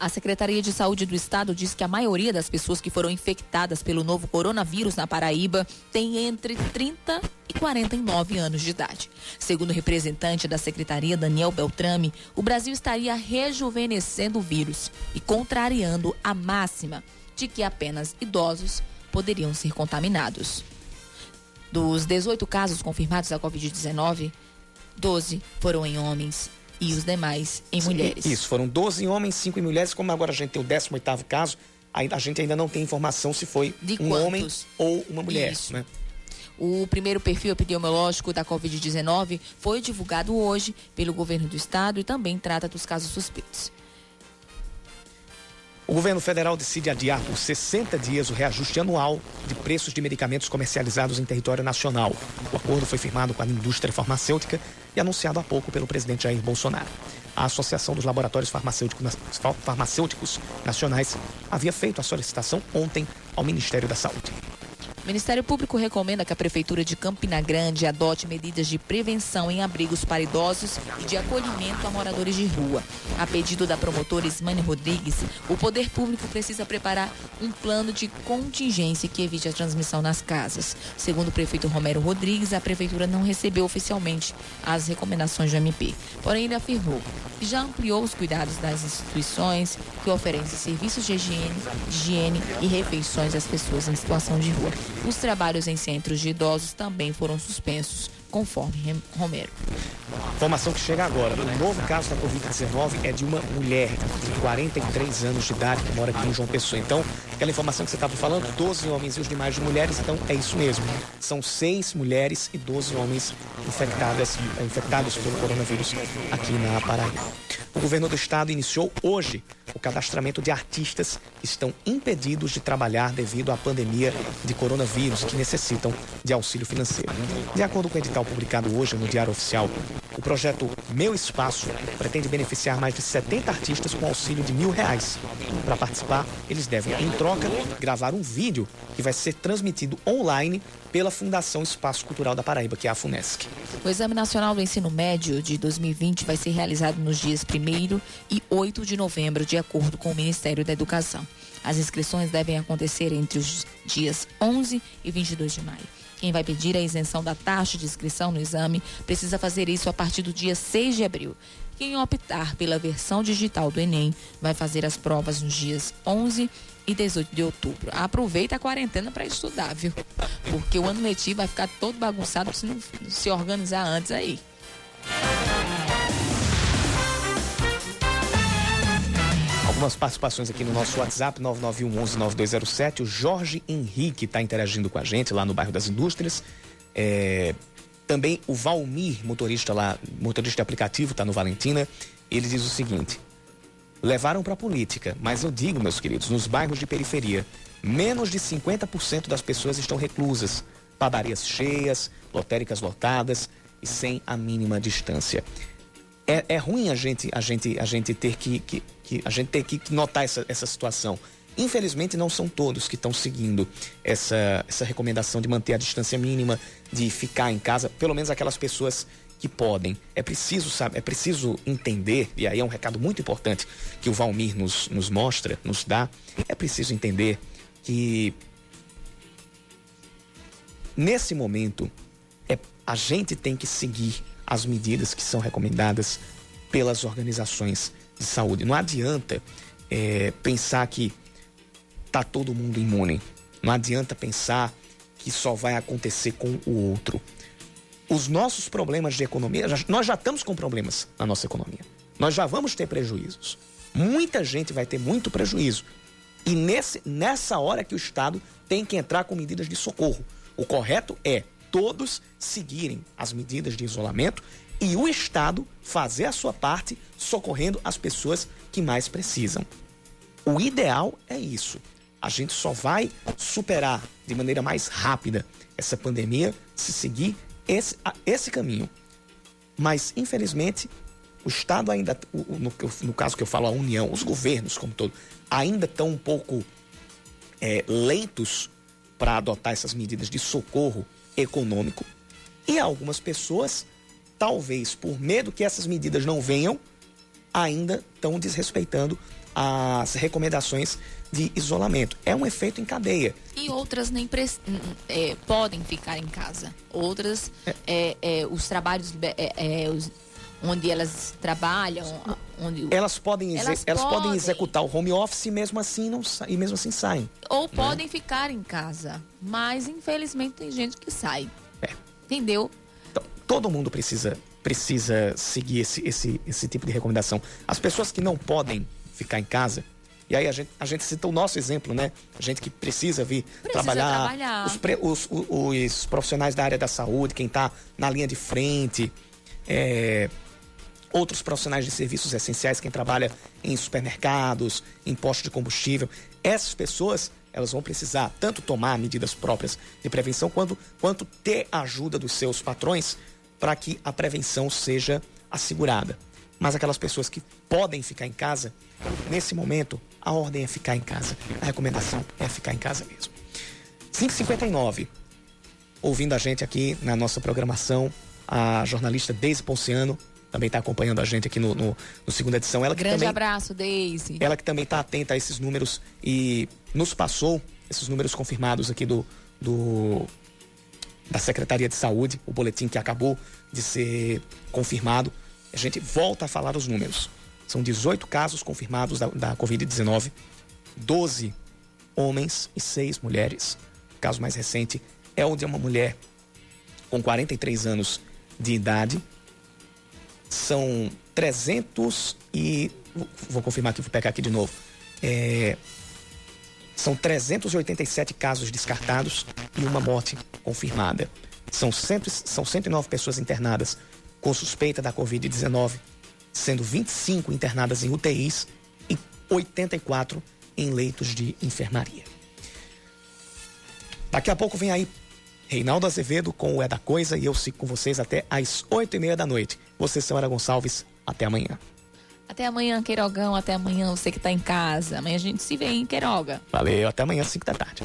A Secretaria de Saúde do Estado diz que a maioria das pessoas que foram infectadas pelo novo coronavírus na Paraíba tem entre 30 e 49 anos de idade. Segundo o representante da Secretaria, Daniel Beltrame, o Brasil estaria rejuvenescendo o vírus e contrariando a máxima de que apenas idosos poderiam ser contaminados. Dos 18 casos confirmados da Covid-19, 12 foram em homens e os demais em mulheres. Isso, foram 12 homens, 5 em mulheres. Como agora a gente tem o 18 caso, a gente ainda não tem informação se foi De um quantos? homem ou uma mulher. Isso. Né? O primeiro perfil epidemiológico da Covid-19 foi divulgado hoje pelo governo do estado e também trata dos casos suspeitos. O governo federal decide adiar por 60 dias o reajuste anual de preços de medicamentos comercializados em território nacional. O acordo foi firmado com a indústria farmacêutica e anunciado há pouco pelo presidente Jair Bolsonaro. a Associação dos Laboratórios Farmacêuticos, Nacionais havia feito a solicitação ontem ao Ministério da Saúde. O Ministério Público recomenda que a Prefeitura de Campina Grande adote medidas de prevenção em abrigos para idosos e de acolhimento a moradores de rua. A pedido da promotora Ismane Rodrigues, o Poder Público precisa preparar um plano de contingência que evite a transmissão nas casas. Segundo o prefeito Romero Rodrigues, a Prefeitura não recebeu oficialmente as recomendações do MP. Porém, ele afirmou que já ampliou os cuidados das instituições que oferecem serviços de higiene, higiene e refeições às pessoas em situação de rua. Os trabalhos em centros de idosos também foram suspensos, conforme Romero. Informação que chega agora. O novo caso da Covid-19 é de uma mulher de 43 anos de idade que mora aqui em João Pessoa. Então, aquela informação que você estava falando, 12 homens e os demais de mulheres, então é isso mesmo. São seis mulheres e 12 homens infectadas, infectados pelo coronavírus aqui na Paraíba. O governo do estado iniciou hoje o cadastramento de artistas que estão impedidos de trabalhar devido à pandemia de coronavírus que necessitam de auxílio financeiro. De acordo com o edital publicado hoje no Diário Oficial, o projeto Meu Espaço pretende beneficiar mais de 70 artistas com auxílio de mil reais. Para participar, eles devem, em troca, gravar um vídeo que vai ser transmitido online pela Fundação Espaço Cultural da Paraíba, que é a FUNESC. O Exame Nacional do Ensino Médio de 2020 vai ser realizado nos dias 1 e 8 de novembro, de acordo com o Ministério da Educação. As inscrições devem acontecer entre os dias 11 e 22 de maio. Quem vai pedir a isenção da taxa de inscrição no exame precisa fazer isso a partir do dia 6 de abril. Quem optar pela versão digital do Enem vai fazer as provas nos dias 11 e 18 de outubro. Aproveita a quarentena para estudar, viu? Porque o ano letivo vai ficar todo bagunçado se não se organizar antes aí. Algumas participações aqui no nosso WhatsApp 99119207. O Jorge Henrique está interagindo com a gente lá no bairro das Indústrias. É... Também o Valmir, motorista lá, motorista de aplicativo, está no Valentina. Ele diz o seguinte: levaram para a política. Mas eu digo, meus queridos, nos bairros de periferia, menos de 50% das pessoas estão reclusas. Padarias cheias, lotéricas lotadas e sem a mínima distância. É, é ruim a gente, a gente, a gente ter que, que, que a gente ter que notar essa, essa situação. Infelizmente, não são todos que estão seguindo essa, essa recomendação de manter a distância mínima, de ficar em casa, pelo menos aquelas pessoas que podem. É preciso, sabe, é preciso entender, e aí é um recado muito importante que o Valmir nos, nos mostra, nos dá, é preciso entender que nesse momento é, a gente tem que seguir as medidas que são recomendadas pelas organizações de saúde. Não adianta é, pensar que tá todo mundo imune. Não adianta pensar que só vai acontecer com o outro os nossos problemas de economia, nós já estamos com problemas na nossa economia. Nós já vamos ter prejuízos. Muita gente vai ter muito prejuízo. E nesse, nessa hora que o Estado tem que entrar com medidas de socorro. O correto é todos seguirem as medidas de isolamento e o Estado fazer a sua parte socorrendo as pessoas que mais precisam. O ideal é isso. A gente só vai superar de maneira mais rápida essa pandemia se seguir esse, esse caminho. Mas, infelizmente, o Estado ainda, no, no caso que eu falo, a União, os governos como todo, ainda estão um pouco é, lentos para adotar essas medidas de socorro econômico. E algumas pessoas, talvez por medo que essas medidas não venham, ainda estão desrespeitando as recomendações de isolamento. É um efeito em cadeia. E outras nem é, podem ficar em casa. Outras, é. É, é os trabalhos é, é, os, onde elas trabalham, onde elas podem elas, elas podem, podem executar o home office e mesmo assim não e mesmo assim saem. Ou né? podem ficar em casa, mas infelizmente tem gente que sai. Entendeu? Então, todo mundo precisa precisa seguir esse, esse, esse tipo de recomendação. As pessoas que não podem ficar em casa. E aí a gente, a gente cita o nosso exemplo, né? A gente que precisa vir precisa trabalhar, trabalhar. Os, pre, os, os, os, profissionais da área da saúde, quem está na linha de frente, é, outros profissionais de serviços essenciais, quem trabalha em supermercados, em postos de combustível. Essas pessoas, elas vão precisar tanto tomar medidas próprias de prevenção, quanto, quanto ter a ajuda dos seus patrões para que a prevenção seja assegurada. Mas aquelas pessoas que podem ficar em casa, nesse momento, a ordem é ficar em casa. A recomendação é ficar em casa mesmo. 5h59. Ouvindo a gente aqui na nossa programação, a jornalista Deise Ponciano também está acompanhando a gente aqui no, no, no segunda edição. Ela que Grande também, abraço, Deise. Ela que também está atenta a esses números e nos passou esses números confirmados aqui do, do da Secretaria de Saúde, o boletim que acabou de ser confirmado. A gente volta a falar os números. São 18 casos confirmados da, da Covid-19, 12 homens e 6 mulheres. O caso mais recente é o de uma mulher com 43 anos de idade. São 300 e. Vou confirmar aqui, vou pegar aqui de novo. É, são 387 casos descartados e uma morte confirmada. São, cento, são 109 pessoas internadas com suspeita da Covid-19, sendo 25 internadas em UTIs e 84 em leitos de enfermaria. Daqui a pouco vem aí Reinaldo Azevedo com o É da Coisa e eu sigo com vocês até às 8 e meia da noite. Você, Senhora Gonçalves, até amanhã. Até amanhã, Queirogão. Até amanhã, você que está em casa. Amanhã a gente se vê em Queiroga. Valeu, até amanhã, 5 da tarde.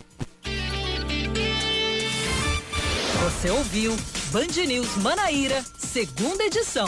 Você ouviu Band News Manaíra, segunda edição.